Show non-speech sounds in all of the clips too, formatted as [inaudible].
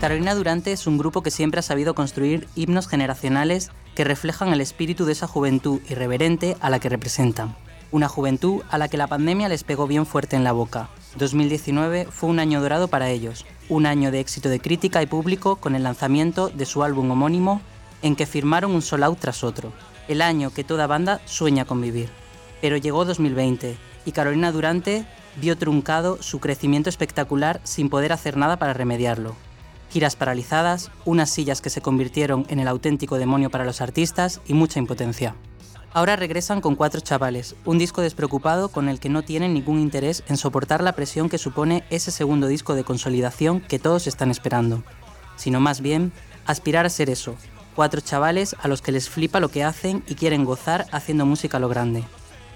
Carolina Durante es un grupo que siempre ha sabido construir himnos generacionales que reflejan el espíritu de esa juventud irreverente a la que representan. Una juventud a la que la pandemia les pegó bien fuerte en la boca. 2019 fue un año dorado para ellos, un año de éxito de crítica y público con el lanzamiento de su álbum homónimo en que firmaron un sold out tras otro, el año que toda banda sueña con vivir. Pero llegó 2020 y Carolina Durante vio truncado su crecimiento espectacular sin poder hacer nada para remediarlo. Giras paralizadas, unas sillas que se convirtieron en el auténtico demonio para los artistas y mucha impotencia. Ahora regresan con Cuatro Chavales, un disco despreocupado con el que no tienen ningún interés en soportar la presión que supone ese segundo disco de consolidación que todos están esperando, sino más bien aspirar a ser eso, cuatro chavales a los que les flipa lo que hacen y quieren gozar haciendo música a lo grande.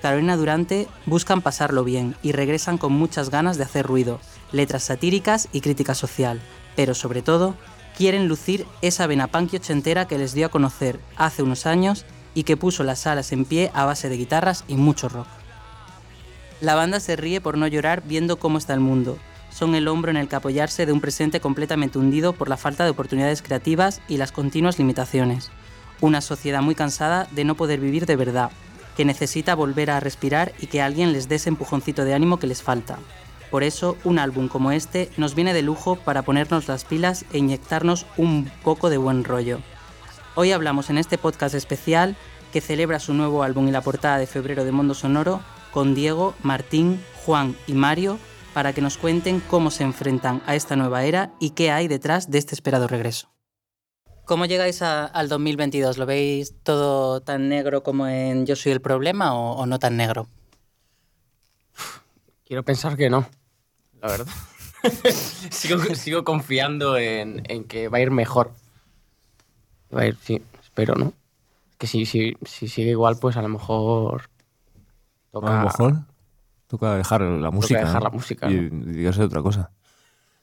Carolina Durante buscan pasarlo bien y regresan con muchas ganas de hacer ruido, letras satíricas y crítica social, pero sobre todo quieren lucir esa vena punk ochentera que les dio a conocer hace unos años y que puso las salas en pie a base de guitarras y mucho rock. La banda se ríe por no llorar viendo cómo está el mundo. Son el hombro en el que apoyarse de un presente completamente hundido por la falta de oportunidades creativas y las continuas limitaciones. Una sociedad muy cansada de no poder vivir de verdad, que necesita volver a respirar y que alguien les dé ese empujoncito de ánimo que les falta. Por eso, un álbum como este nos viene de lujo para ponernos las pilas e inyectarnos un poco de buen rollo. Hoy hablamos en este podcast especial que celebra su nuevo álbum y la portada de febrero de Mundo Sonoro con Diego, Martín, Juan y Mario para que nos cuenten cómo se enfrentan a esta nueva era y qué hay detrás de este esperado regreso. ¿Cómo llegáis al 2022? ¿Lo veis todo tan negro como en Yo soy el problema o, no tan negro? Quiero pensar que no, la verdad. [laughs] sigo, confiando en que va a ir mejor. Va a ir, sí, espero, ¿no? Que si, si, si sigue igual, pues a lo mejor. Toca, a lo mejor toca dejar la música. Toca dejar la música. Y dedicarse a otra cosa.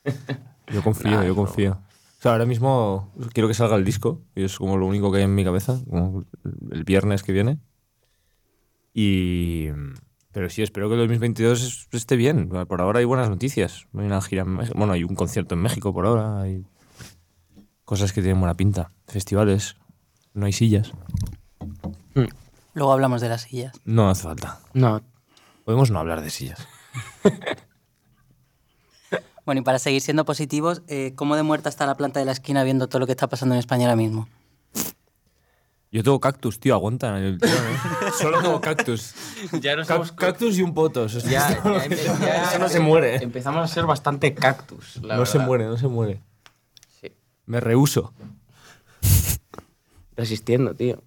[laughs] Yo confío, yo confío. O sea, ahora mismo quiero que salga el disco, y es como lo único que hay en mi cabeza, como el viernes que viene. Y. Pero sí, espero que el 2022 esté bien. Por ahora hay buenas noticias. Hay una gira Bueno, hay un concierto en México por ahora. Hay cosas que tienen buena pinta. Festivales, no hay sillas. Hmm. Luego hablamos de las sillas. No hace falta. No. Podemos no hablar de sillas. [laughs] bueno, y para seguir siendo positivos, eh, ¿cómo de muerta está la planta de la esquina viendo todo lo que está pasando en España ahora mismo? Yo tengo cactus, tío, aguanta. ¿eh? [laughs] Solo tengo cactus. Ya Cactus y un potos. Ya, Eso no se muere. Empezamos a ser bastante cactus. no se muere, no se muere. Me rehuso. Resistiendo, tío.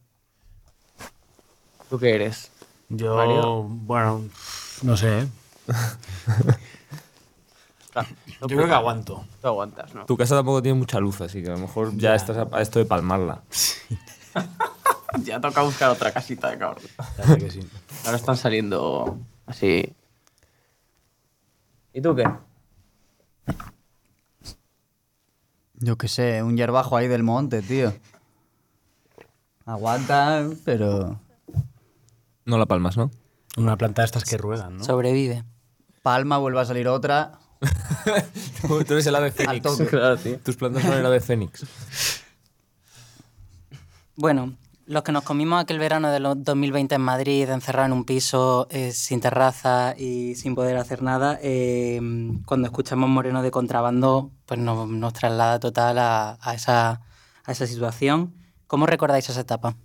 ¿Tú qué eres? Yo, bueno, no sé. ¿eh? Yo creo que aguanto. Tú aguantas, ¿no? Tu casa tampoco tiene mucha luz, así que a lo mejor ya, estás a, esto de palmarla. [laughs] ya toca buscar otra casita de cabrón. Ya sé que sí. Ahora están saliendo así. ¿Y tú qué? Yo qué sé, un hierbajo ahí del monte, tío. Aguanta, pero. No la palmas, ¿no? Una planta de estas que ruedan, ¿no? Sobrevive. Palma, vuelve a salir otra. [laughs] Tú eres el ave fénix. Claro, tío. Tus plantas son el ave fénix. Bueno, los que nos comimos aquel verano de 2020 en Madrid, encerrado en un piso eh, sin terraza y sin poder hacer nada, eh, cuando escuchamos Moreno de contrabando, pues nos, nos traslada total a, esa, a esa situación. ¿Cómo recordáis esa etapa?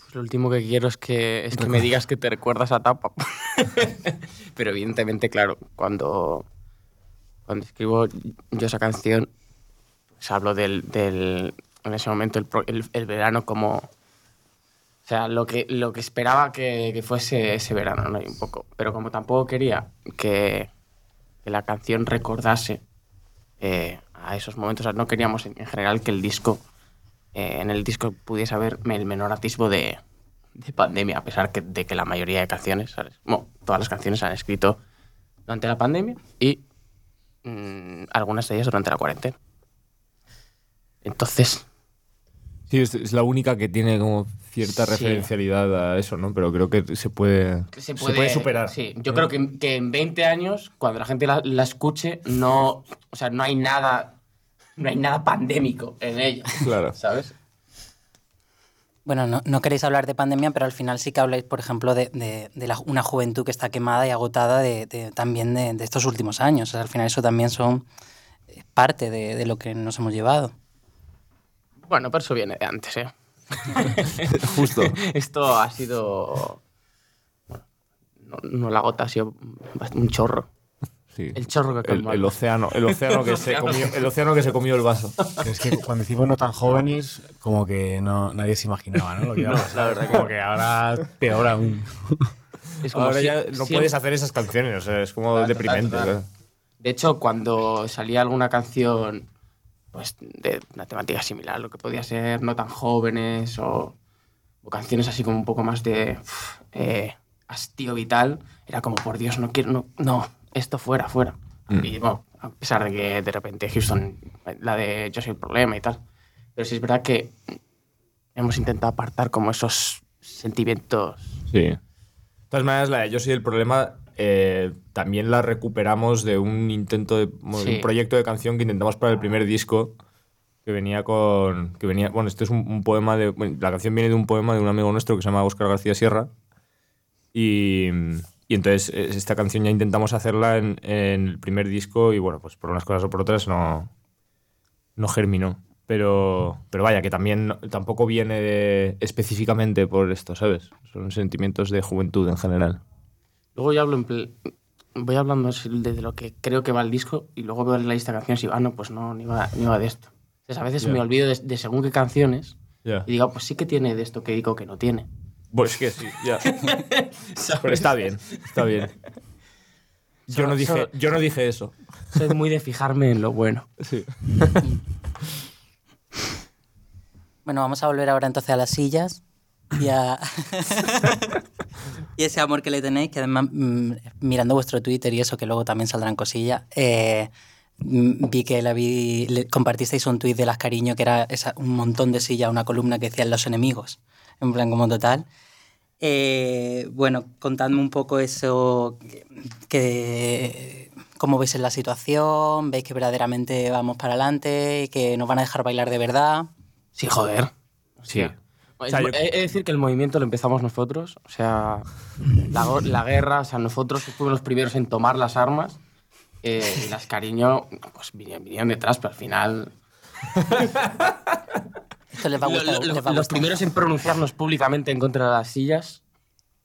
Pues lo último que quiero es que, es que me digas que te recuerdas a etapa. [laughs] Pero evidentemente, claro, cuando, cuando escribo yo esa canción, pues hablo del, del en ese momento el, el, verano como... O sea, lo que, lo que esperaba que, que fuese ese verano, ¿no? un poco. Pero como tampoco quería que, que la canción recordase eh, a esos momentos, o sea, no queríamos en, general que el disco, eh, en el disco pudiese haber el menor atisbo de, de pandemia, a pesar de que la mayoría de canciones, ¿sabes? Todas las canciones se han escrito durante la pandemia y mmm, algunas de ellas durante la cuarentena. Entonces, Sí, es, la única que tiene como cierta referencialidad a eso, ¿no? Pero creo que se puede, se puede, superar. Sí, yo creo que, que, en 20 años, cuando la gente la, escuche, no, o sea, no hay nada no hay nada pandémico en ella. Claro. [laughs] ¿Sabes? Bueno, no, no queréis hablar de pandemia, pero al final sí que habláis, por ejemplo, de, de- de la- una juventud que está quemada y agotada de, de- también de, de estos últimos años. O sea, al final eso también son parte de, de lo que nos hemos llevado. Bueno, pero eso viene de antes, ¿eh? [laughs] Justo. Esto ha sido. bueno, no, no la gota, ha sido un chorro. Sí. El chorro que El, el océano, el océano que [laughs] se comió, el océano que se comió el vaso. [laughs] Es que cuando decimos no tan jóvenes, como que no, nadie se imaginaba, ¿no? Lo que iba a pasar. la verdad como que ahora peor aún. Es como Ahora si- ya no puedes hacer esas canciones, o sea, es como Total, deprimente. total, total. claro. De hecho, cuando salía alguna canción pues, de una temática similar, lo que podía ser no tan jóvenes o, o canciones así como un poco más de eh, hastío vital, era como, por Dios, no quiero, no, no esto fuera, fuera. Mm. Y bueno, a pesar de que de repente Houston, la de Yo soy el problema y tal. Pero sí es verdad que hemos intentado apartar como esos sentimientos. Sí. De todas maneras, la de Yo soy el problema eh, también la recuperamos de un intento de Sí. un proyecto de canción que intentamos para el primer disco que venía con que venía bueno este es un, un poema de bueno, la canción viene de un poema de un amigo nuestro que se llama Óscar García Sierra. Y, y entonces eh, esta canción ya intentamos hacerla en, en el primer disco y bueno pues por unas cosas o por otras no no germinó. Pero pero vaya que también tampoco viene de- específicamente por esto sabes son sentimientos de juventud en general Luego yo hablo en voy hablando así de de lo que creo que va el disco y luego veo la lista de canciones y digo, ah, no, pues no, ni va, ni va de esto. Entonces a veces Ya. me olvido de, de según qué canciones Ya. y digo, pues sí que tiene de esto que digo que no tiene. Pues que sí, ya. [laughs] Pero está bien, está bien. Yo no dije, yo no dije eso. Soy muy de fijarme en lo bueno. Sí. Bueno, vamos a volver ahora entonces a las sillas y a... [laughs] y ese amor que le tenéis, que además mm, mirando vuestro Twitter y eso, que luego también saldrán cosillas, eh, mm, vi que la vi, le- compartisteis un tuit de las cariño que era esa- un montón de sillas, una columna que decían los enemigos, en plan como total. Eh, bueno, contadme un poco eso, que, que- cómo veis en la situación, veis que verdaderamente vamos para adelante, y que nos van a dejar bailar de verdad. Sí, joder. Sí. O sea, yo- de decir que el movimiento lo empezamos nosotros, o sea, la, guerra, o sea, nosotros fuimos los primeros en tomar las armas eh, y las cariño, pues vinieron, vinieron detrás, pero al final [laughs] Esto les va a Lo- gustar. lo- les va a los gustar. primeros en pronunciarnos públicamente en contra de las sillas.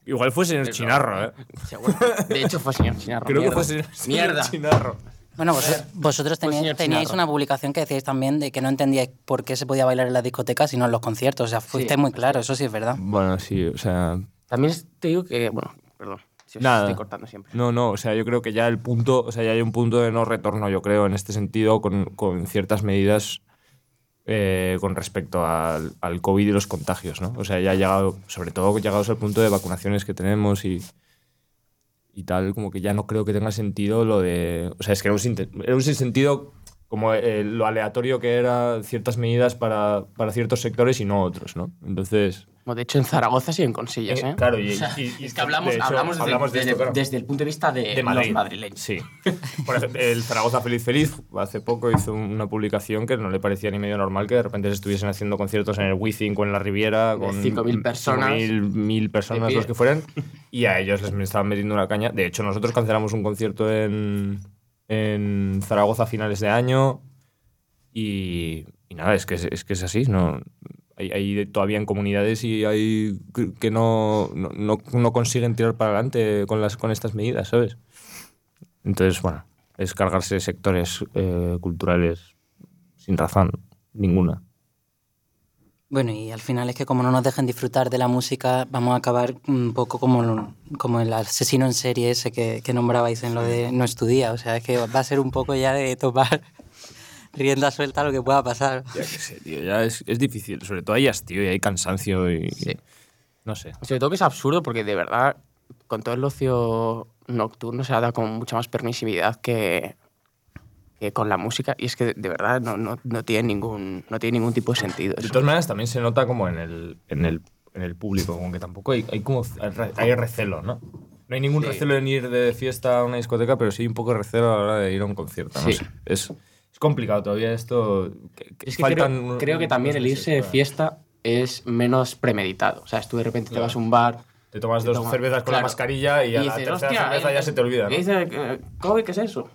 Igual fue señor Chinarro, ¿eh? seguro. De hecho, fue señor Chinarro. Creo que fue señor, señor Mierda. Chinarro. Bueno, vos- vosotros Pues, teníais, teníais una publicación que decíais también de que no entendíais por qué se podía bailar en las discotecas y no en los conciertos. O sea, fuiste Sí, muy claro, eso sí es verdad. Bueno, sí, o sea. También te digo que, bueno, perdón, si os Nada. estoy cortando siempre. No, no, o sea, yo creo que ya el punto, o sea, ya hay un punto de no retorno, yo creo, en este sentido, con, con ciertas medidas eh, con respecto al, al COVID y los contagios, ¿no? O sea, ya ha llegado, sobre todo llegados al punto de vacunaciones que tenemos y, y tal, como que ya no creo que tenga sentido lo de. O sea, es que era un, era un sinsentido como eh, lo aleatorio que era ciertas medidas para, para ciertos sectores y no otros, ¿no? Entonces. Bueno, de hecho, en Zaragoza siguen con sillas, Eh, ¿eh? claro, y- O sea, y- y- es que hablamos, de hecho, hablamos, desde, hablamos de desde- esto, claro. desde el punto de vista de, de Madrid. los madrileños. Sí. Por ejemplo, el Zaragoza Feliz Feliz hace poco hizo una publicación que no le parecía ni medio normal que de repente se estuviesen haciendo conciertos en el Wizzing o en la Riviera con 5.000 personas. 5.000, 1.000 personas, los que fueran, y a ellos les estaban metiendo una caña. De hecho, nosotros cancelamos un concierto en, en Zaragoza a finales de año y, y nada, es que es, es que es así, no... Hay, hay todavía en comunidades y hay que- no, no, no- no consiguen tirar para adelante con, las, con estas medidas, ¿sabes? Entonces, bueno, es cargarse sectores eh, culturales sin razón ninguna. Bueno, y al final es que como no nos dejen disfrutar de la música, vamos a acabar un poco como, como el asesino en serie ese que, que nombrabais en lo de No estudia. O sea, es que va a ser un poco ya de tomar rienda suelta a lo que pueda pasar. Ya que sé, tío, ya es, es difícil. Sobre todo hay hastío y hay cansancio y... Sí. No sé. Sobre todo que es absurdo porque de verdad, con todo el ocio nocturno se ha dado con mucha más permisividad que, que con la música. Y es que de verdad no, no, no tiene, ningún, no tiene ningún tipo de sentido. De eso. todas maneras, también se nota como en el, en el, en el público, como que tampoco hay, hay como hay recelo, ¿no? No hay ningún Sí. recelo en ir de fiesta a una discoteca, pero sí hay un poco de recelo a la hora de ir a un concierto. No Sí. sé. Es complicado todavía esto. que- que Es que faltan creo, que también el irse de fiesta es menos premeditado. O sea, tú de repente te vas a un bar. Te tomas te dos tomas- cervezas con la mascarilla y, a la dices, tercera "Hostia, cerveza eh, ya se te olvida, ¿no? Y dices, eh, "Kobe, ¿qué es eso?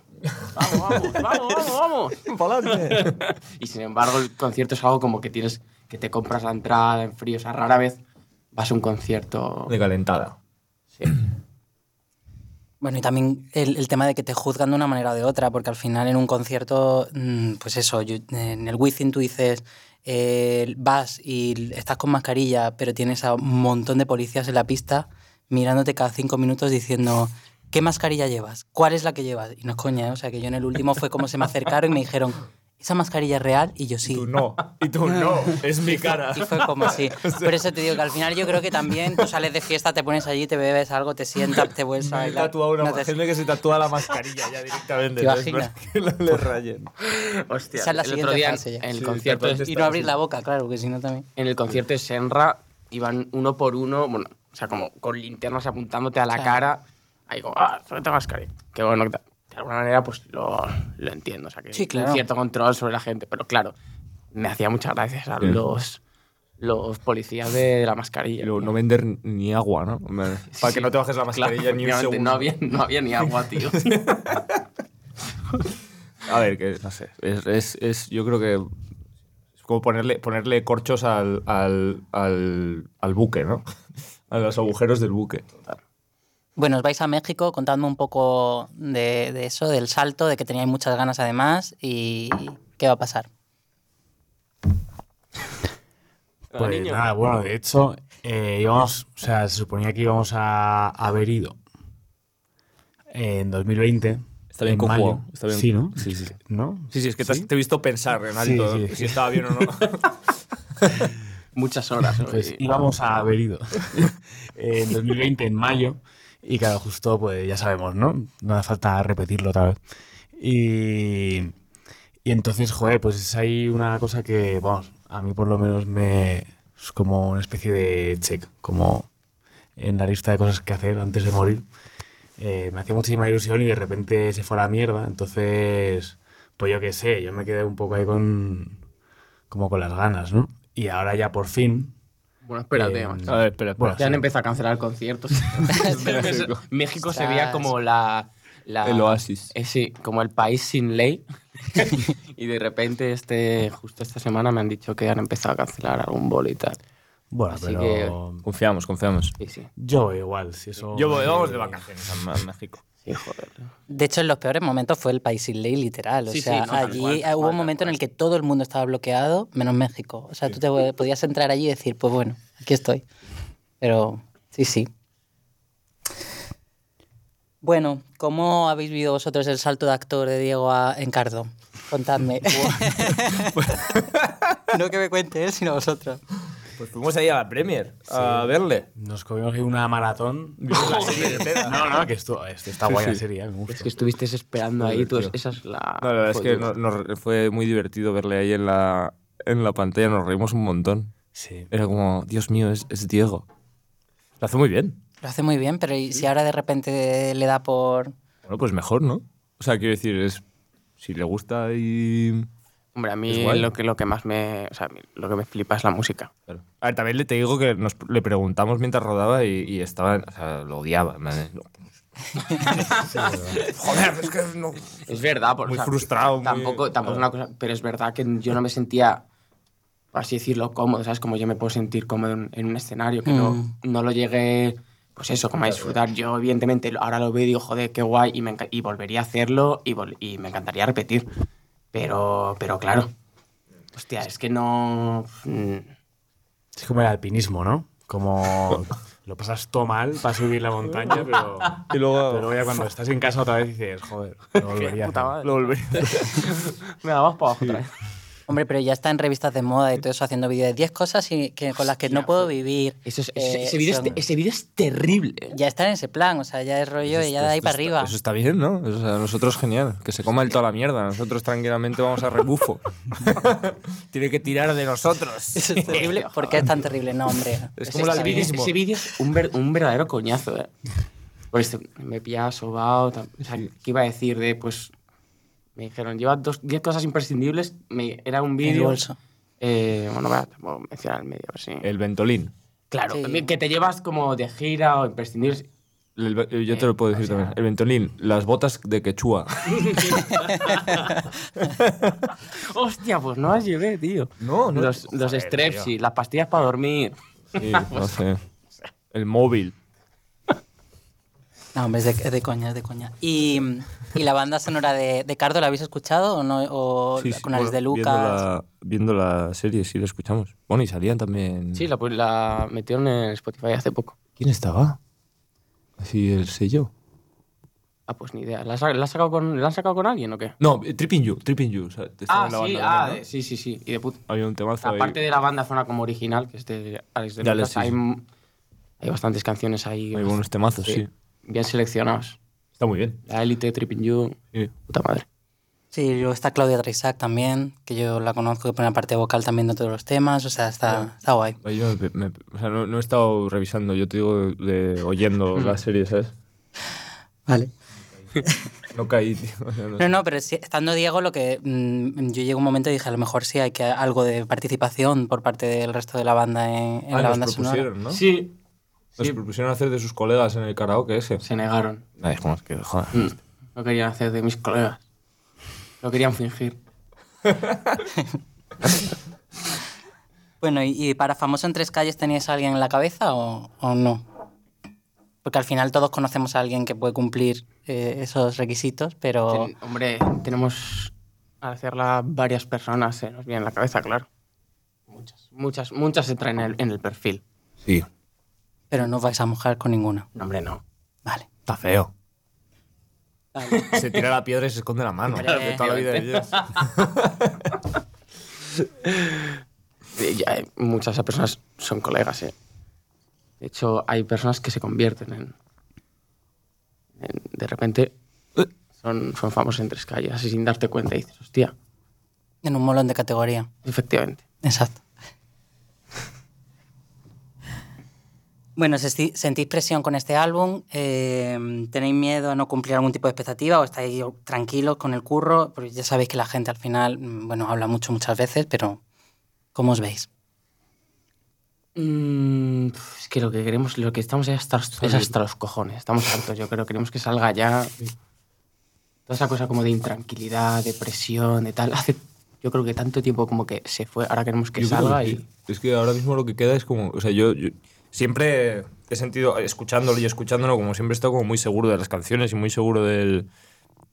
Vamos, vamos, vamos, vamos, vamos. [laughs] y sin embargo, el concierto es algo como que tienes que te compras la entrada en frío. O sea, rara vez vas a un concierto. De calentada. Sí. Bueno, y también el, el tema de que te juzgan de una manera o de otra, porque al final en un concierto, mm, pues eso, en el Wizzing tú dices, eh, vas y estás con mascarilla, pero tienes a un montón de policías en la pista mirándote cada cinco minutos diciendo, ¿qué mascarilla llevas? ¿Cuál es la que llevas? Y no es coña, ¿eh? o sea, que yo en el último fue como se me acercaron y me dijeron, ¿esa mascarilla es real? Y yo sí. Tú no. Y tú no. Es mi [laughs] cara. Y fue como así. [laughs] Por eso te digo que al final yo creo que también tú sales de fiesta, te pones allí, te bebes algo, te sientas, te vuelves a bailar. una no te- gente que se tatúa la mascarilla ya directamente. ¿Te ¿no? Que no le rayen. Hostia, Esa es la el siguiente otro día fase ya. en el Sí, concierto Y no abrir la boca, claro, que si no también. en el concierto de Senra iban uno por uno, bueno, o sea, como con linternas apuntándote a la Claro. cara. Ahí como, ah, ponte mascarilla. Qué bueno que. De alguna manera, pues lo, lo entiendo. O sea, que Sí, hay claro. un cierto control sobre la gente. Pero claro, me hacía muchas gracias a Sí. los, los policías de la mascarilla. Tío. no vender ni agua, ¿no? Para que no te bajes la claro, mascarilla ni un segundo. no había, no había ni agua, tío. [laughs] A ver, que no sé. Es, es, es- yo creo que es como ponerle, ponerle corchos al, al, al, al buque, ¿no? [laughs] A los agujeros del buque. Bueno, os vais a México, contadme un poco de, de eso, del salto, de que teníais muchas ganas además y qué va a pasar. Pues niño. nada, bueno, de hecho, eh, íbamos, o sea, se suponía que íbamos a haber ido en 2020. Está bien en conjugado, mayo. está bien. Sí, ¿no? Sí, sí. ¿No? Sí, sí, es que te, has- te he visto pensar en Sí, si estaba bien o no. [laughs] Muchas horas. Pues y- íbamos a haber ido [laughs] en 2020, en mayo, y claro, justo, pues ya sabemos, ¿no? No hace falta repetirlo otra vez. Y, y entonces, joder, pues es ahí una cosa que, vamos, a mí por lo menos me... es como una especie de check, como en la lista de cosas que hacer antes de morir. Eh, me hacía muchísima ilusión y de repente se fue a la mierda, entonces, pues yo qué sé, yo me quedé un poco ahí con... como con las ganas, ¿no? Y ahora ya por fin, Bueno, espérate, Eh, macho. A ver, espera, espera. Bueno, Ya han empezado a cancelar conciertos. [laughs] [laughs] México. México se Ostras. veía como la, la- El oasis. eh, sí, como el país sin ley. [laughs] y de repente, este, justo esta semana me han dicho que han empezado a cancelar algún bolo y tal. Bueno, Así pero Confiamos, confiamos. Sí, sí. yo voy igual, si eso... Yo voy, vamos de vacaciones a México. De hecho, en los peores momentos fue el país sin ley, literal. O Sí, sí, sea, no, allí hubo cual, un momento en el que todo el mundo estaba bloqueado, menos México. O sea, tú te podías entrar allí y decir, pues bueno, aquí estoy. Pero sí, sí. Bueno, ¿cómo habéis vivido vosotros el salto de actor de Diego a Encardo? Contadme. [laughs] [laughs] no que me cuente él, sino vosotros. Pues fuimos ahí a la Premier a verle. Nos comimos ahí una maratón. [laughs] La serie entera. No, no, que esto, esto está Sí, guay la serie, me gusta. Es que estuviste esperando ahí, tú, esa es la... No, la verdad es que no- nos- fue muy divertido verle ahí en la, en la pantalla, nos reímos un montón. Sí. Era como, Dios mío, es, es Diego. Lo hace muy bien. Lo hace muy bien, pero ¿y si ahora de repente le da por... Bueno, pues mejor, ¿no? O sea, quiero decir, es si le gusta y... Hombre, a mí lo que, lo que más me... O sea, lo que me flipa es la música. Claro. A ver, también le te digo que nos, le preguntamos mientras rodaba y, y estaba, o sea, lo odiaba. no. [laughs] Joder, es que no. Es verdad, por, Muy o sea, frustrado, muy- Tampoco, tampoco es una cosa, pero es verdad que yo no me sentía, por así decirlo, cómodo, ¿sabes? Como yo me puedo sentir cómodo en, en un escenario, que no, Mm. no lo llegué, pues eso, como a disfrutar. Yo, evidentemente, lo- ahora lo veo y digo, joder, qué guay, y, me y volvería a hacerlo y, vol- y me encantaría repetir. Pero, pero claro, hostia, es que no... mm, Es como el alpinismo, ¿no? Como lo pasas todo mal para subir la montaña, pero, [laughs] Y luego pero ya cuando estás en casa otra vez dices, joder, lo [laughs] volvería a puta madre. lo volvería. Me [laughs] vamos para abajo otra vez. Hombre, pero ya está en revistas de moda y todo eso haciendo vídeos de 10 cosas y que, con las que no puedo vivir. Eso es- Eh, ese, ese vídeo es, son- te- ese vídeo es terrible. Ya está en ese plan, o sea, ya es rollo y ya de ahí para arriba. Eso está bien, ¿no? O sea, nosotros genial. Que se coma el toda la mierda. Nosotros tranquilamente vamos a rebufo. [laughs] Tiene que tirar de nosotros. Eso es terrible. ¿Por qué es tan terrible? No, hombre. Es como bien. alpinismo. Ese vídeo es un, ver- un verdadero coñazo, ¿eh? Pues me pillaba sobao. O sea, ¿qué iba a decir de, pues, Me dijeron, lleva dos, 10 cosas imprescindibles. Me- era un vídeo. bolso. Eh, bueno, voy a mencionar el medio, a ver si. El Ventolin. claro, Sí. que te llevas como de gira o imprescindibles. El yo te lo puedo Eh, decir o sea- también. El Ventolin, las botas de quechua. [laughs] Hostia, pues no las llevé, tío. No, no. Los, los Joder, Strepsil, tío. las pastillas para dormir. Sí, [laughs] no sé. El móvil. No, hombre, es de, es de coña, es de coña. ¿Y, y la banda sonora de, de Cardo la habéis escuchado o no? ¿O Sí, la- sí, con las de Lucas? Viendo la, viendo la serie, sí la escuchamos. Bueno, y salían también. Sí, la, pues, la metieron en Spotify hace poco. ¿Quién estaba? Así el sello. Ah, pues ni idea. ¿La, has- la has sacado con, ¿La han sacado con alguien o qué? No, eh, Tripping You, Tripping You. o sea, Ah, en la sí, banda ah, también, ¿no? de- sí, sí, sí. Y de puta. Había un temazo ahí. Aparte de la banda zona como original, que es de Alex de Alex, Lucas, sí, hay, hay bastantes canciones ahí. Hay buenos temazos, sí. Bien seleccionados. Está muy bien. La Elite, Tripping You, Sí. puta madre. Sí, luego está Claudia Treisac también, que yo la conozco, que pone la parte vocal también de todos los temas, o sea, está, está guay. Ahí yo me- me- o sea, no, no he estado revisando, yo te digo de, oyendo [laughs] la serie, ¿sabes? Vale. No caí, tío. o sea, no- No, no, pero sí, estando Diego, lo que mm, yo llegué a un momento y dije, a lo mejor sí hay que algo de participación por parte del resto de la banda en, en Ah, la banda sonora. propusieron, ¿no? Sí. Nos sí. propusieron hacer de sus colegas en el karaoke ese. Se negaron. Ay, como es que, joder. Mm. No querían hacer de mis colegas. No querían fingir. [laughs] Bueno, ¿y, y para Famoso en Tres Calles teníais a alguien en la cabeza o, o no? Porque al final todos conocemos a alguien que puede cumplir eh, esos requisitos, pero... Ten- hombre, tenemos al hacerla varias personas, se nos viene en la cabeza, claro. Muchas. Muchas, muchas entran en el, en el perfil. Sí. Pero no os vais a mojar con ninguna. No, hombre, no. Vale. Está feo. Vale. [laughs] Se tira la piedra y se esconde la mano. Hombre. de toda la vida de Dios. [laughs] Ya, eh, muchas de esas personas son colegas, ¿eh? De hecho, hay personas que se convierten en... en- de repente [laughs] son, son famosos en tres calles, así sin darte cuenta. Y dices, hostia, En un molón de categoría. efectivamente. Exacto. Bueno, ¿sesti- ¿sentís presión con este álbum? Eh, ¿Tenéis miedo a no cumplir algún tipo de expectativa o estáis tranquilos con el curro? Porque ya sabéis que la gente al final, mm, bueno, habla mucho muchas veces, pero ¿cómo os veis? Mm, es que lo que queremos, lo que estamos ya hasta, es hasta los cojones. Estamos hartos, yo creo. Queremos que salga ya. Toda esa cosa como de intranquilidad, de presión, de tal. Hace, yo creo que tanto tiempo como que se fue. Ahora queremos que Yo salga que y. Es que ahora mismo lo que queda es como. O sea, yo, yo siempre he sentido, escuchándolo y escuchándolo, como siempre he estado como muy seguro de las canciones y muy seguro del,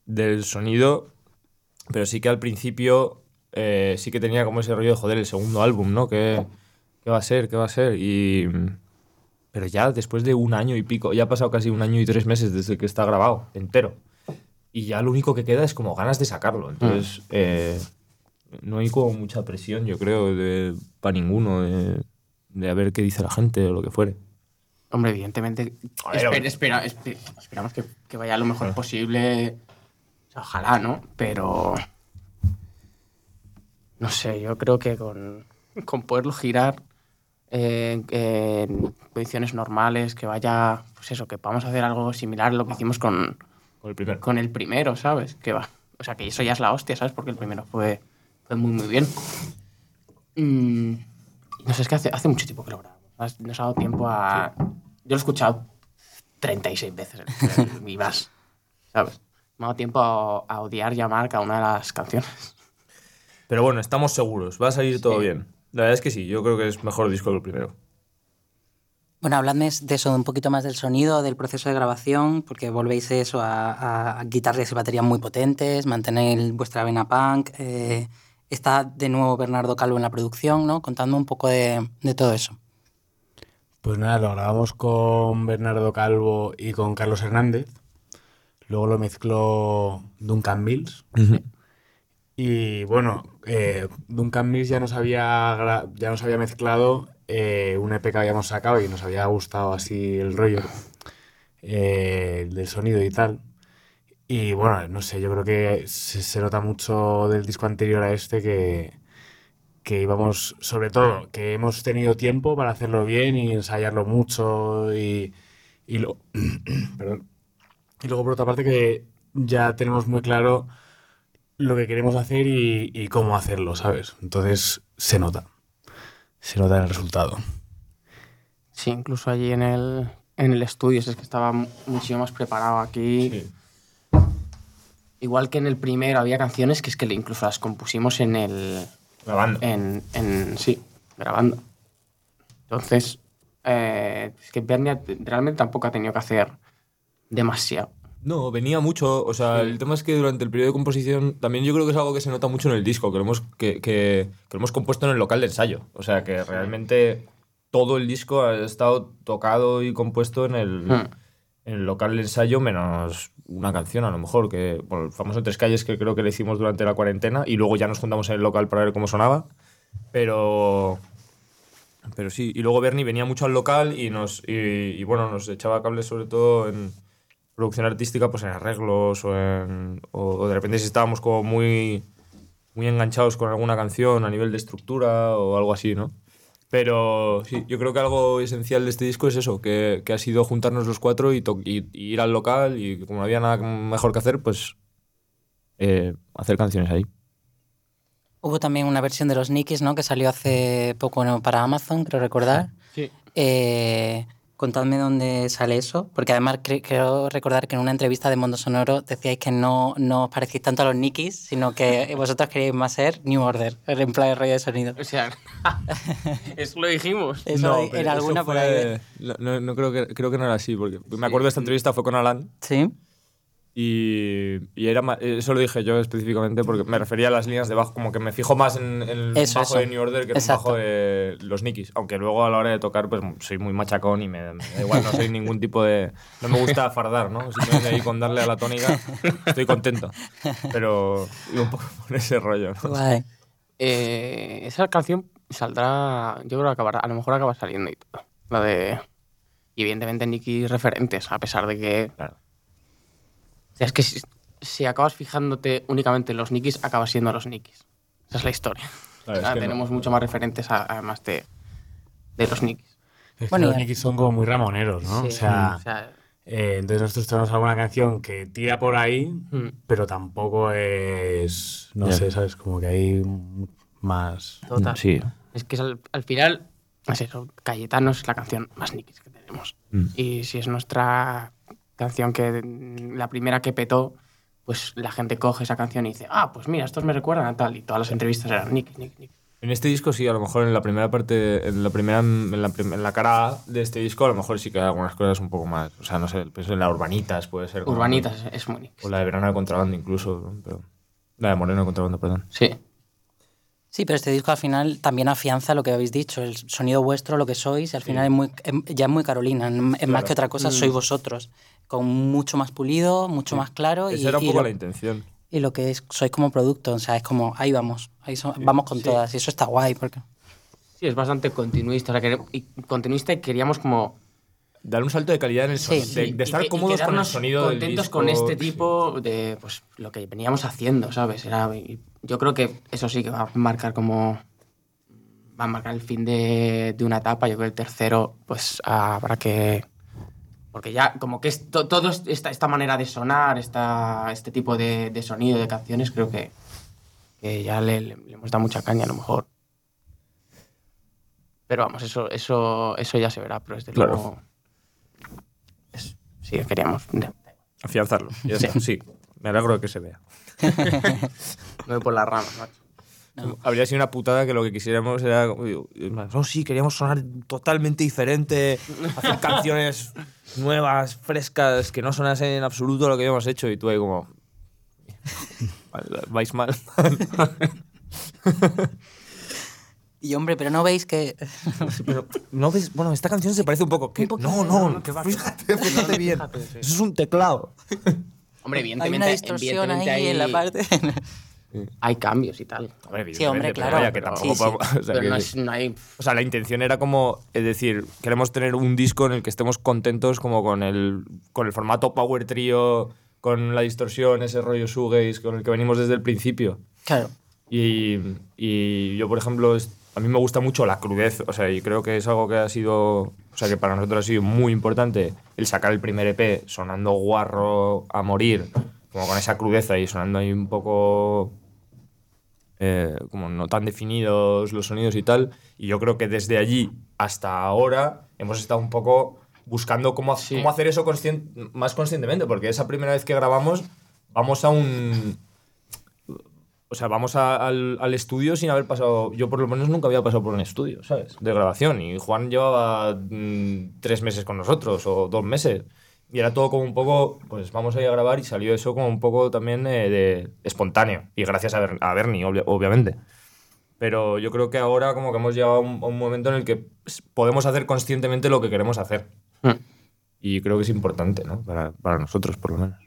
del sonido. Pero sí que al principio eh, sí que tenía como ese rollo de joder, el segundo álbum, ¿no? ¿Qué, qué va a ser? ¿Qué va a ser? Y. Pero ya después de un año y pico, ya ha pasado casi un año y tres meses desde que está grabado, entero. Y ya lo único que queda es como ganas de sacarlo. Entonces, eh, no hay como mucha presión, yo creo, de, para ninguno, de, de a ver qué dice la gente o lo que fuere. Hombre, evidentemente. Esper- espera- esperamos que, que vaya lo mejor posible. O sea, ojalá, ¿no? Pero. No sé, yo creo que con, [laughs] con poderlo girar eh, en condiciones normales, que vaya. Pues eso, que vamos a hacer algo similar a lo que hicimos con, Con el primero. con el primero, ¿sabes? Que va. O sea, que eso ya es la hostia, ¿sabes? Porque el primero fue, fue muy, muy bien. Mm, no sé, es que hace, hace mucho tiempo que lo grabamos. Nos ha dado tiempo a. Yo lo he escuchado 36 veces en- [laughs] y más, ¿sabes? Me ha dado tiempo a, a odiar y amar cada una de las canciones. Pero bueno, estamos seguros, va a salir todo Sí. bien. La verdad es que sí, yo creo que es mejor disco que el primero. Bueno, habladme de eso, un poquito más del sonido, del proceso de grabación, porque volvéis eso a, a- a guitarras y baterías muy potentes, mantener vuestra vena punk. eh, está de nuevo Bernardo Calvo en la producción, ¿no? Contando un poco de, de todo eso. Pues nada, lo grabamos con Bernardo Calvo y con Carlos Hernández. Luego lo mezcló Duncan Mills. Y bueno, eh, Duncan Mills ya nos había, ya nos había mezclado eh, un EP que habíamos sacado y nos había gustado así el rollo eh, del sonido y tal. Y bueno, no sé, yo creo que se, se nota mucho del disco anterior a este que, que íbamos, sobre todo, que hemos tenido tiempo para hacerlo bien y ensayarlo mucho y, y, lo- [clears throat] perdón. y luego por otra parte que ya tenemos muy claro lo que queremos hacer y, y cómo hacerlo, ¿sabes? Entonces se nota. Se nota en el resultado. Sí, incluso allí en el, en el estudio, es que estaba mu- muchísimo más preparado aquí. Igual que en el primero había canciones que es que incluso las compusimos en el... Grabando. En, en- sí, grabando. Entonces, eh, es que Bernie realmente tampoco ha tenido que hacer demasiado. No, venía mucho. O sea, Sí. el tema es que durante el periodo de composición también yo creo que es algo que se nota mucho en el disco, que lo hemos, que, que- que lo hemos compuesto en el local de ensayo. O sea, que realmente todo el disco ha estado tocado y compuesto en el, Hmm. en el local de ensayo, menos una canción a lo mejor, que bueno, el famoso Tres Calles que creo que le hicimos durante la cuarentena y luego ya nos juntamos en el local para ver cómo sonaba. Pero... Pero sí, y luego Bernie venía mucho al local y nos y, bueno, nos echaba cables sobre todo en producción artística, pues en arreglos o en o de repente si estábamos como muy muy enganchados con alguna canción a nivel de estructura o algo así, ¿no? Pero sí, yo creo que algo esencial de este disco es eso, que, que ha sido juntarnos los cuatro y, to- y- y ir al local y como no había nada mejor que hacer, pues eh, hacer canciones ahí. Hubo también una versión de los Nikis, ¿no? Que salió hace poco ¿no? para Amazon, creo recordar. Sí. Eh, contadme dónde sale eso, porque además cre- creo recordar que en una entrevista de Mundo Sonoro decíais que no, no os parecéis tanto a los Nikis, sino que [laughs] vosotros queréis más ser New Order, el en plan de rollo de sonido. O sea, [laughs] eso lo dijimos. Eso pero en alguna eso por ahí. No, no- no creo, que, creo que no era así, porque me acuerdo de esta entrevista fue con Alan Sí. Y, y era ma- eso lo dije yo específicamente porque me refería a las líneas de bajo, como que me fijo más en, en el Eso, bajo eso. de New Order que en el bajo de los Nikis, aunque luego a la hora de tocar pues soy muy machacón y me, me da igual, no soy ningún tipo de... No me gusta fardar, ¿no? Simplemente ahí con darle a la tónica estoy contento, pero iba un poco por ese rollo, ¿no? Guay. Eh, esa canción saldrá, yo creo que acabará, a lo mejor acaba saliendo y todo. La de. Y evidentemente Nicky referentes, a pesar de que. Claro. O sea, es que si, si acabas fijándote únicamente en los Nikis, acabas siendo los Nikis. Esa es la historia. Claro, O es sea, que no. tenemos mucho más referentes a- además de, de los Nikis. Es que Bueno, los Nikis son como muy ramoneros, ¿no? Sí, o sea, o sea, eh, entonces nosotros tenemos alguna canción que tira por ahí, mm, pero tampoco es. No sé, ¿sabes? Como que hay más. total. Sí. Es que es al, al final, es eso, Cayetano es la canción más Nikis que tenemos. Mm. Y si es nuestra canción que la primera que petó, pues la gente coge esa canción y dice, ah, pues mira, estos me recuerdan a tal. Y todas las entrevistas eran Nick, Nick, Nick. En este disco sí, a lo mejor en la primera parte, en la primera, en la, en la cara A de este disco, a lo mejor sí que hay algunas cosas un poco más, o sea, no sé, pienso en la Urbanitas, puede ser. Urbanitas es, es muy. O la de Verano de Contrabando incluso, ¿no? pero... La de Moreno de Contrabando, perdón. Sí. Sí, pero este disco al final también afianza lo que habéis dicho, el sonido vuestro, lo que sois, y al final es muy, em- ya es muy Carolina, es más que otra cosa, sois vosotros, con mucho más pulido, mucho más claro, y, Esa era un y poco lo, la intención. y lo que es, sois como producto, o sea, es como, ahí vamos, ahí so- vamos con todas, y eso está guay, porque... Sí, es bastante continuista. O sea, y continuista y queríamos como... Dar un salto de calidad en el Sí. sonido, de, estar y cómodos con el sonido del contentos disco. con este tipo de, pues, lo que veníamos haciendo, ¿sabes? Era, yo creo que eso sí que va a marcar como... Va a marcar el fin de, de una etapa. Yo creo que el tercero, pues, habrá que... Porque ya, como que es to- todo es- esta, esta manera de sonar, esta, este tipo de, de sonido de canciones, creo que, que ya le, le- le hemos dado mucha caña, a lo mejor. Pero vamos, eso, eso, eso ya se verá, pero desde Claro. luego... sí, queríamos... Afianzarlo. [laughs] ya está, sí. Me alegro de que se vea. [laughs] Me voy por las ramas, macho. Habría sido una putada que lo que quisiéramos era. No, sí, queríamos sonar totalmente diferente, hacer canciones nuevas, frescas, que no sonasen en absoluto lo que habíamos hecho. Y tú ahí como. Vais mal. [laughs] Y hombre, pero no veis que... [laughs] Pero, ¿no ves? Bueno, esta canción se parece un poco. ¿Qué? No, no, fíjate, fíjate bien. Eso es un teclado. Hombre, Hay evidentemente, una distorsión ahí en la hay- parte... [laughs] Hay cambios y tal. Hombre, Sí, hombre, claro. vaya, que Pero- tampoco sí, sí. podemos- o sea, Pero que- no, es- no hay... O sea, la intención era como, es decir, queremos tener un disco en el que estemos contentos como con el, con el formato Power Trio, con la distorsión, ese rollo shoegaze con el que venimos desde el principio. Claro. Y, y yo, por ejemplo, a mí me gusta mucho la crudez, o sea, y creo que es algo que ha sido, o sea, que para nosotros ha sido muy importante el sacar el primer EP sonando guarro a morir, como con esa crudeza y sonando ahí un poco eh, como no tan definidos los sonidos y tal. Y yo creo que desde allí hasta ahora hemos estado un poco buscando cómo, Sí. cómo hacer eso conscien- más conscientemente, porque esa primera vez que grabamos vamos a un... O sea, vamos a- al, al estudio sin haber pasado... Yo por lo menos nunca había pasado por un estudio, ¿sabes? De grabación. Y Juan llevaba mm, tres meses con nosotros o dos meses. Y era todo como un poco, pues vamos a ir a grabar y salió eso como un poco también eh, de espontáneo. Y gracias a, Ber- a Bernie, obvia- obviamente. Pero yo creo que ahora como que hemos llegado a un, a un momento en el que podemos hacer conscientemente lo que queremos hacer. Mm. Y creo que es importante, ¿no? Para, para nosotros, por lo menos.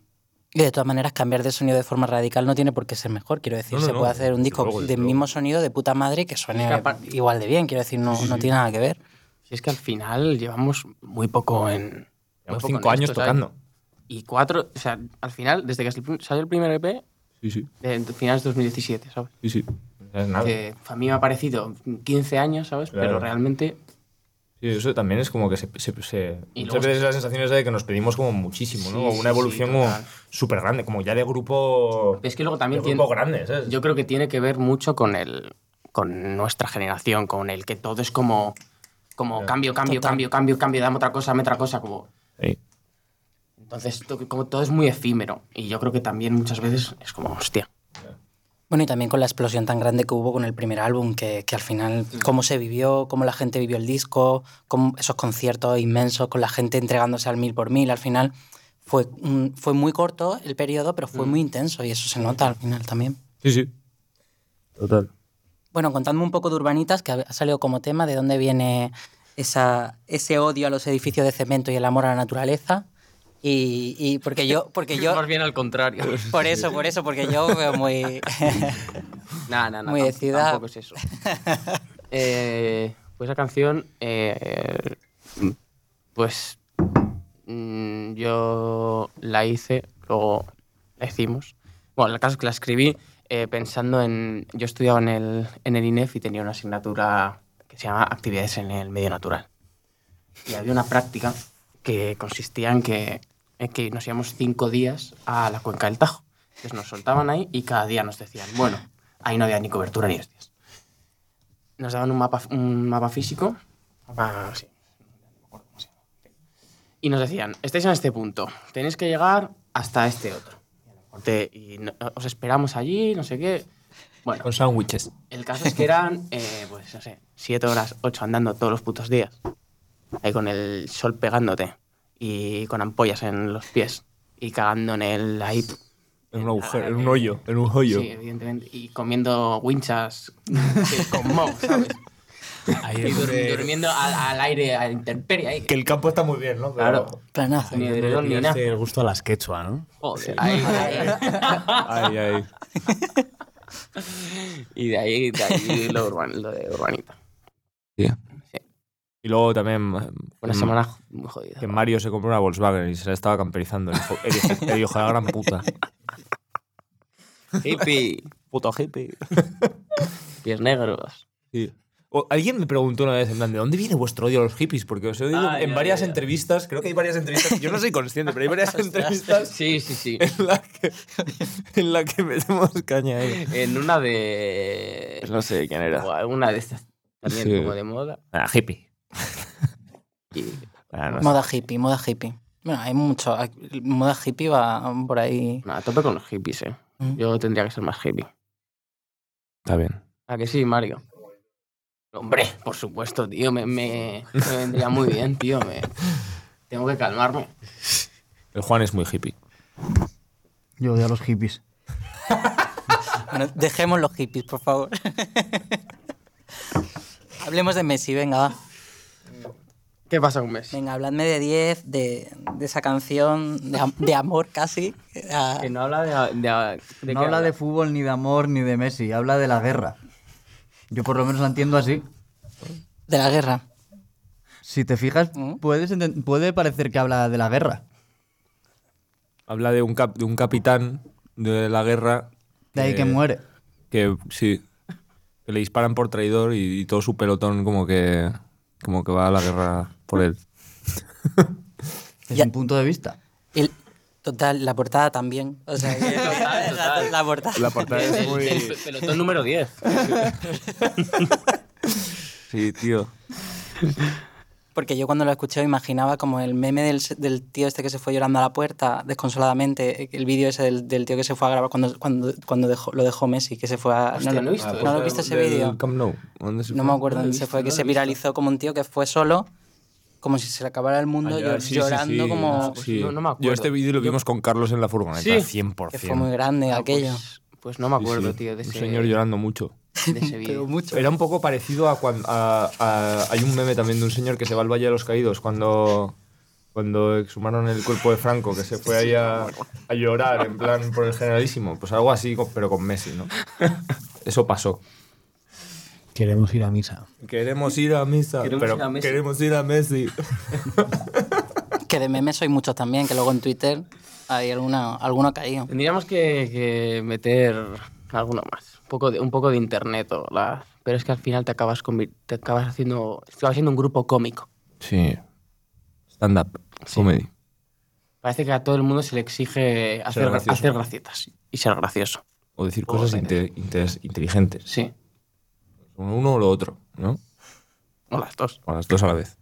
Y de todas maneras, cambiar de sonido de forma radical no tiene por qué ser mejor. Quiero decir, No, no, se no, puede hacer un disco luego, del luego. mismo sonido de puta madre que suene Es que igual de bien. Quiero decir, no, no tiene nada que ver. Si es que al final llevamos muy poco en. muy Llevamos poco en cinco años esto, ¿sabes? tocando. Y cuatro, o sea, al final, desde que salió el primer EP, Sí, sí. de finales de 2017, ¿sabes? Sí, sí. Es nada. Que a mí me ha parecido 15 años, ¿sabes? Claro. Pero realmente Sí, eso también es como que se... se, se- Y muchas veces la sensación es de que nos pedimos como muchísimo, ¿no? Sí, Como sí, una sí, evolución total. súper grande, como ya de grupo... Es que luego de también grupo tiene, grande, ¿sabes? yo creo que tiene que ver mucho con el con nuestra generación, con el que todo es como como cambio, cambio, Total. cambio, cambio, cambio, dame otra cosa, dame otra cosa, como Sí. entonces to- como todo es muy efímero y yo creo que también muchas veces es como hostia. Bueno, y también con la explosión tan grande que hubo con el primer álbum, que, que al final, cómo se vivió, cómo la gente vivió el disco, cómo esos conciertos inmensos con la gente entregándose al mil por mil, al final fue, fue muy corto el periodo, pero fue muy intenso y eso se nota al final también. Sí, sí. Total. Bueno, contadme un poco de Urbanitas, que ha salido como tema, de dónde viene esa, ese odio a los edificios de cemento y el amor a la naturaleza. Y, y porque yo, porque [laughs] yo, Más bien al contrario. por eso, por eso, porque yo veo muy... [laughs] No, no, no. Muy de tam- ciudad. Tampoco es eso. Eh, pues esa canción, eh, pues mm, yo la hice, luego la hicimos. Bueno, el caso es que la escribí eh, pensando en... Yo estudiaba en el, en el INEF y tenía una asignatura que se llama Actividades en el Medio Natural. Y había una práctica que consistía en que, en que nos íbamos cinco días a la cuenca del Tajo. Entonces nos soltaban ahí y cada día nos decían, bueno, ahí no había ni cobertura ni hostias. Nos daban un mapa, un mapa físico, mapa, sí, y nos decían, estáis en este punto, tenéis que llegar hasta este otro. Te- Y no- os esperamos allí, no sé qué. Bueno, Con sándwiches. el caso es que eran, eh, pues no sé, siete horas, ocho andando todos los putos días. Ahí con el sol pegándote y con ampollas en los pies y cagando en el ahí. En un agujero, en un hoyo, en un hoyo. Sí, evidentemente. Y comiendo winchas con moho, ¿sabes? Ahí Y es dur- donde- durmiendo al, al aire, a la intemperie ahí. Que el campo está muy bien, ¿no? Pero- Claro. Planazo. Ni ahí de ni nada. el gusto a las quechua, ¿no? Joder, ahí, ahí. [laughs] Ay, ay. Y de ahí, de ahí lo, urban- lo de urbanita. Y luego también eh, Una que- semana jodida. que Mario se compró una Volkswagen y se la estaba camperizando. El hijo, el hijo- el hijo de la gran puta. [laughs] Hippie, Puto hippie. [laughs] pies negros. Sí. O- alguien me preguntó una vez, en plan, ¿de dónde viene vuestro odio a los hippies? Porque os he oído Ah, en ya, varias ya, ya. entrevistas, creo que hay varias entrevistas, yo no soy consciente, pero hay varias [laughs] entrevistas Sí, sí, sí. en las que, en la que metemos caña ahí. En una de. No sé quién era. o Una de estas también Sí. como de moda. Ah, hippie. [laughs] Y no sé. Moda hippie, moda hippie. Bueno, hay mucho. Moda hippie va por ahí. no, a tope con los hippies, eh. Mm. Yo tendría que ser más hippie. Está bien. ¿A que sí, Mario? Hombre, por supuesto, tío. Me, me, me vendría muy bien, tío. Me... Tengo que calmarme. El Juan es muy hippie. Yo odio a los hippies. [laughs] Bueno, dejemos los hippies, por favor. [laughs] Hablemos de Messi, venga, va. ¿Qué pasa con Messi? Venga, habladme de 10, de, de esa canción de, am- de amor casi. Que no habla de. de, de no habla de fútbol, ni de amor, ni de Messi. Habla de la guerra. Yo por lo menos la entiendo así. de la guerra. Si te fijas, ¿Mm? puedes puede parecer que habla de la guerra. Habla de un, cap- de un capitán de la guerra De ahí que muere. que sí, que le disparan por traidor y, y todo su pelotón como que como que va a la guerra por él. Es [laughs] Ya- un punto de vista. El- Total, la portada también. O sea, [laughs] que- Total, total. la portada. La portada es El- muy... el pelotón número 10. [laughs] Sí, tío. Porque yo cuando lo escuché imaginaba como el meme del, del tío este que se fue llorando a la puerta desconsoladamente, el vídeo ese del, del tío que se fue a grabar cuando, cuando, cuando dejó, lo dejó Messi, que se fue a... Hostia, no he visto ¿no lo viste ese vídeo? Camp Nou. ¿Dónde se No fue? me acuerdo No lo he dónde se fue, que no se lo he viralizó como un tío que fue solo, como si se le acabara el mundo, Ah, llor- sí, sí, llorando sí. como... Pues Sí. no- no me Yo acuerdo. este vídeo lo vimos con Carlos en la furgoneta, Sí. 100%. Que fue muy grande Ah, aquello. Pues, pues no me Sí, acuerdo, sí. tío, de Un ese, señor llorando mucho. de ese [laughs] vídeo. mucho. Era un poco parecido a cuando... a- a- hay un meme también de un señor que se va al Valle de los Caídos cuando... Cuando exhumaron el cuerpo de Franco, que se fue ahí a, a llorar, en plan, por el generalísimo. Pues algo así, pero con Messi, ¿no? [laughs] Eso pasó. Queremos ir a misa. Queremos ir a misa, Queremos pero ir a Messi. queremos ir a Messi. [laughs] Que de memes soy muchos también, que luego en Twitter hay alguna, alguno caído. Tendríamos que, que meter alguno más. Un poco de, un poco de internet. O la, pero es que al final te acabas, te acabas haciendo. Acabas siendo un grupo cómico. Sí. Stand-up, comedy. Parece que a todo el mundo se le exige hacer, hacer gracietas y ser gracioso. O decir cosas inte- inte- inteligentes. Sí. Uno o lo otro, ¿no? O las dos. O las dos a la vez.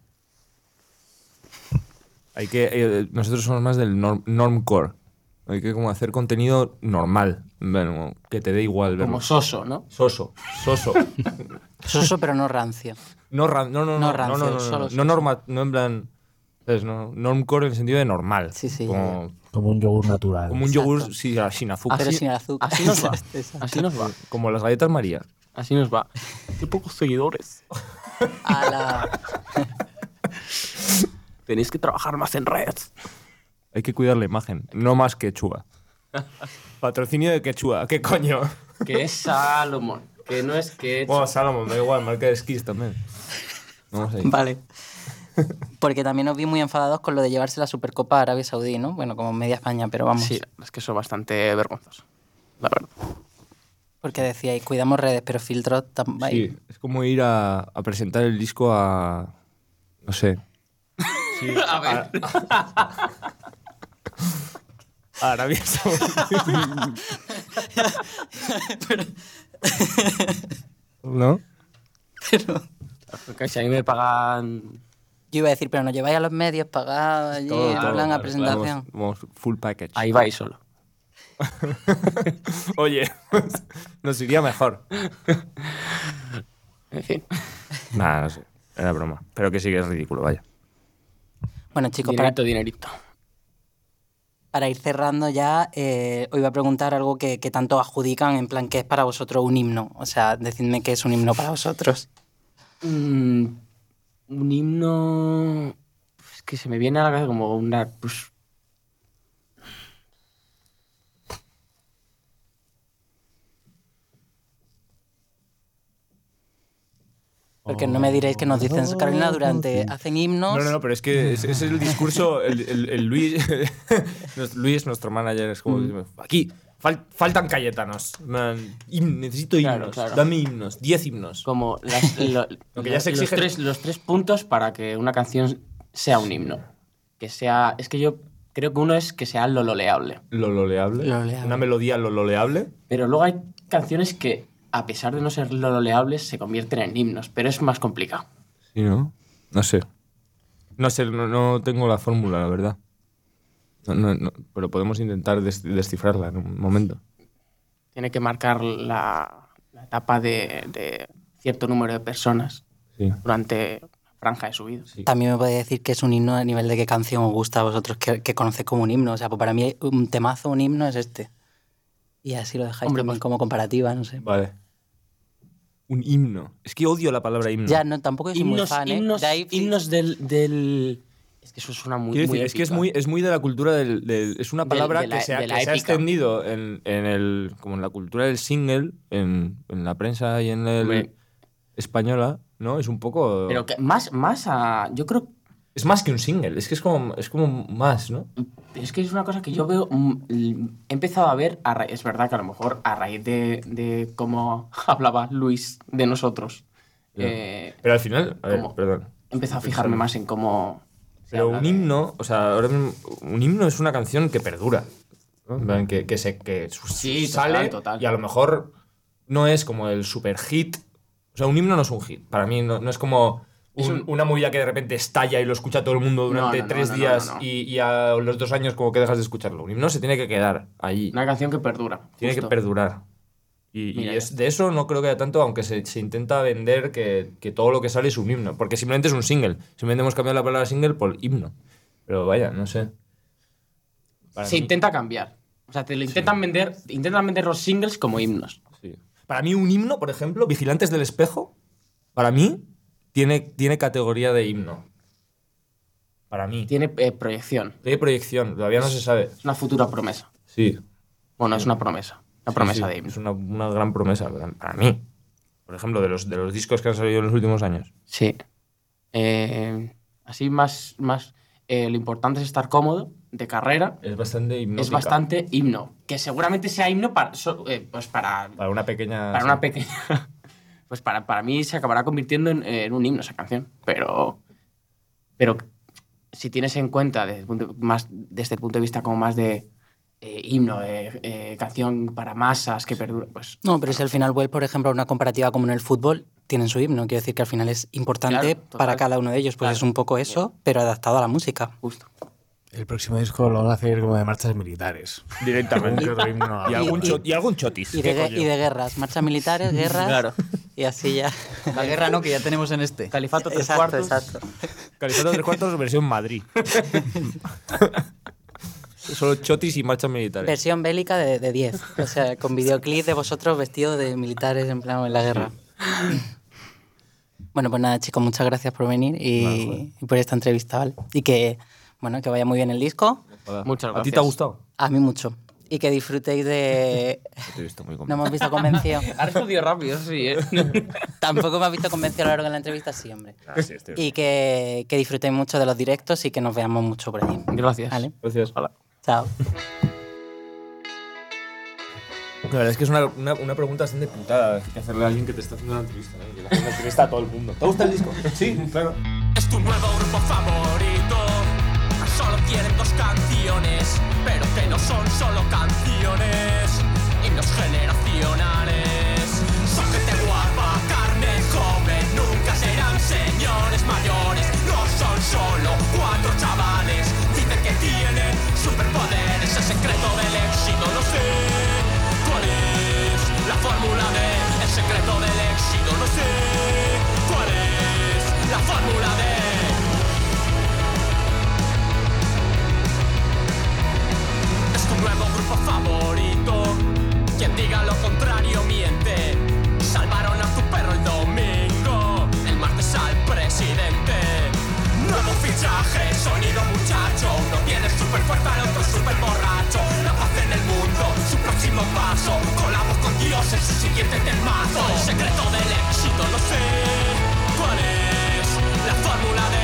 Hay que. eh, nosotros somos más del norm, normcore. Hay que como hacer contenido normal. Bueno, que te dé igual verlo. Como soso, ¿no? Soso. Soso. [laughs] Soso, pero no rancio. No, ran- no, no, no, No no, rancio, no, no, no, solo no, soso. norma, no en plan. ¿sabes? No, normcore en el sentido de normal. Sí, sí, Como, Como un yogur natural. como un Exacto. yogur sí, sin azúcar. Pero Así- sin azúcar. así nos [laughs] va. Así nos va. Como las galletas María. Así nos va. [laughs] Qué pocos seguidores. Ala. [laughs] Tenéis que trabajar más en red. Hay que cuidar la imagen, no más quechua. [laughs] Patrocinio de quechua, ¿qué coño? Que es Salomón. Que no es que. Bueno, Salomon, da igual, marca de esquís también. Vamos ahí. Vale. Porque también os vi muy enfadados con lo de llevarse la Supercopa a Arabia Saudí, ¿no? Bueno, como media España, pero vamos. Sí, es que eso es bastante vergonzoso. La verdad. Porque decíais, cuidamos redes, pero filtros tam- ahí. Sí, es como ir a, a presentar el disco a. No sé. Sí, [laughs] A ver. a Arabia Saudí. ¿No? Pero Porque si a mí me pagan. yo iba a decir, pero nos lleváis a los medios pagados allí, Todo, en todo, plan a claro, presentación. Vamos, vamos full package. Ahí vais solo. [laughs] Oye, [laughs] nos iría mejor. En fin. Nada, no sé. Era broma. Pero que sí que es ridículo, vaya. Bueno, chicos, para, dinerito. para ir cerrando ya, eh, os iba a preguntar algo que, que tanto adjudican, en plan, ¿qué es para vosotros un himno? O sea, decidme qué es un himno para vosotros. Mm, un himno. Es que se me viene a la cabeza como una. Pues, Porque no me diréis que nos dicen, Carolina Durante, hacen himnos. No, no, no, pero es que es, es el discurso. El, el- el Luis, [laughs] Luis, nuestro manager, es como. Aquí, fal- faltan Cayetanos. Man, him- necesito Claro, himnos. claro. Dame himnos, 10 himnos. como las- [laughs] lo- Lo que ya se los, exige- tres, los tres puntos para que una canción sea un himno. Que sea. Es que yo creo que uno es que sea lo loleable. Lo loleable. Loleable. Una melodía lo loleable. Pero luego hay canciones que, a pesar de no ser lo loleables, se convierten en himnos. Pero es más complicado. Sí, ¿no? No sé. No sé, no, no tengo la fórmula, la verdad. No, no, no, pero podemos intentar des- descifrarla en un momento. Tiene que marcar la, la etapa de, de cierto número de personas Sí. durante franja de su vida. También me podéis decir que es un himno a nivel de qué canción os gusta a vosotros, que, que conocéis como un himno. O sea, pues para mí un temazo, un himno es este. Y así lo dejáis Hombre, también pues- como comparativa, no sé. Vale. Un himno. Es que odio la palabra himno. Ya, no, tampoco soy muy Himnos, fan, ¿eh? himnos, ahí- himnos del, del- Es que eso suena muy, Quiero muy es que es muy, ¿eh? es muy de la cultura del, del- es una Del- palabra de la- que, se ha, que se extendido en, en el, como en la cultura del single, en, en la prensa y en el española, ¿no? Es un poco... Pero que más, más a... Yo creo... Es más que un single, es que es como, es como más, ¿no? Es que es una cosa que yo veo... mm, He empezado a ver... a es verdad que a lo mejor a raíz de, de cómo [laughs] hablaba Luis de nosotros. Eh, Pero al final, a perdón. he empezado a fijarme más en cómo... Pero un himno, o sea, ahora mismo, un himno es una canción que perdura. Que, que, se, que Sí, sale total, total. y a lo mejor no es como el super hit. O sea, un himno no es un hit. Para mí no, no es como un- un- una movida que de repente estalla y lo escucha todo el mundo durante no, no, tres no, no, días no, no. Y, y a los dos años como que dejas de escucharlo. Un himno se tiene que quedar allí. Una canción que perdura. Tiene justo. que perdurar. Y, y es, de eso no creo que haya tanto, aunque se, se intenta vender que, que todo lo que sale es un himno. Porque simplemente es un single. Simplemente hemos cambiado la palabra single por himno. Pero vaya, no sé. Para Se mí- intenta cambiar. O sea, te lo intentan vender, intentan vender los singles como himnos. sí. Para mí, un himno, por ejemplo, Vigilantes del Espejo, para mí, tiene, tiene categoría de himno. Para mí. Tiene eh, proyección. Tiene proyección, todavía no se sabe. Es una futura promesa. Sí. Bueno, es una promesa. Una Sí, promesa sí, de himno. Es una, una gran promesa para, mí. Por ejemplo, de los, de los discos que han salido en los últimos años. Sí. Eh, así más, más eh, lo importante es estar cómodo de carrera. Es bastante himnótica. Es bastante himno. Que seguramente sea himno para, so- eh, pues para, Para una pequeña. para sí. una pequeña. Pues para, para mí se acabará convirtiendo en, en un himno esa canción. Pero. Pero si tienes en cuenta desde el punto, más, desde el punto de vista como más de eh, himno, eh, eh, canción para masas que perdura, pues. No, pero si al final vuelve, por ejemplo, a una comparativa como en el fútbol, tienen su himno. Quiero decir que al final es importante Claro, para cada uno de ellos. Pues Claro. es un poco eso, pero adaptado a la música. Justo. El próximo disco lo van a hacer como de marchas militares. Directamente. Y, algún Y- cho- y algún chotis. Y ¿Qué de, y guerras, marchas militares, guerras. Claro. Y así ya. La guerra no, que ya tenemos en este. Califato tres Exacto, cuartos. exacto. Califato tres cuartos versión Madrid. [laughs] Solo chotis y marchas militares. Versión bélica de, de 10. O sea, con videoclip de vosotros vestidos de militares en plan en la guerra. Bueno, pues nada, chicos, muchas gracias por venir y, y por esta entrevista, ¿vale? Y que, bueno, que vaya muy bien el disco. Muchas ¿A ti gracias. te ha gustado? A mí mucho. Y que disfrutéis de... Te he visto muy No contento. hemos visto convencido. [laughs] Has respondido rápido, sí, ¿eh? [laughs] Tampoco me has visto convencido a lo largo de la entrevista, sí, hombre. Ah, sí, estoy- Y que, que disfrutéis mucho de los directos y que nos veamos mucho por allí. Gracias. ¿Vale? Gracias. Hola. Chao. La verdad es que es una, una, una pregunta bastante putada que hacerle a alguien que te está haciendo una entrevista. ¿eh? Que le hace una entrevista a todo el mundo. ¿Te gusta el disco? Sí, claro. Es tu nuevo grupo favorito quieren dos canciones, pero que no son solo canciones, himnos generacionales. Son gente guapa, carne joven, nunca serán señores mayores, no son solo cuatro chavales, dicen que tienen superpoderes, el secreto del éxito no sé cuál es, la fórmula de el secreto del éxito no sé cuál es, la fórmula de es tu nuevo grupo favorito. Quien diga lo contrario miente. Salvaron a tu perro el domingo, el martes al presidente. Nuevo fichaje, sonido muchacho. Uno tiene super fuerza, el otro super borracho. La paz en el mundo, su próximo paso. Colamos con Dios en su siguiente temazo. El secreto del éxito, no sé cuál es la fórmula de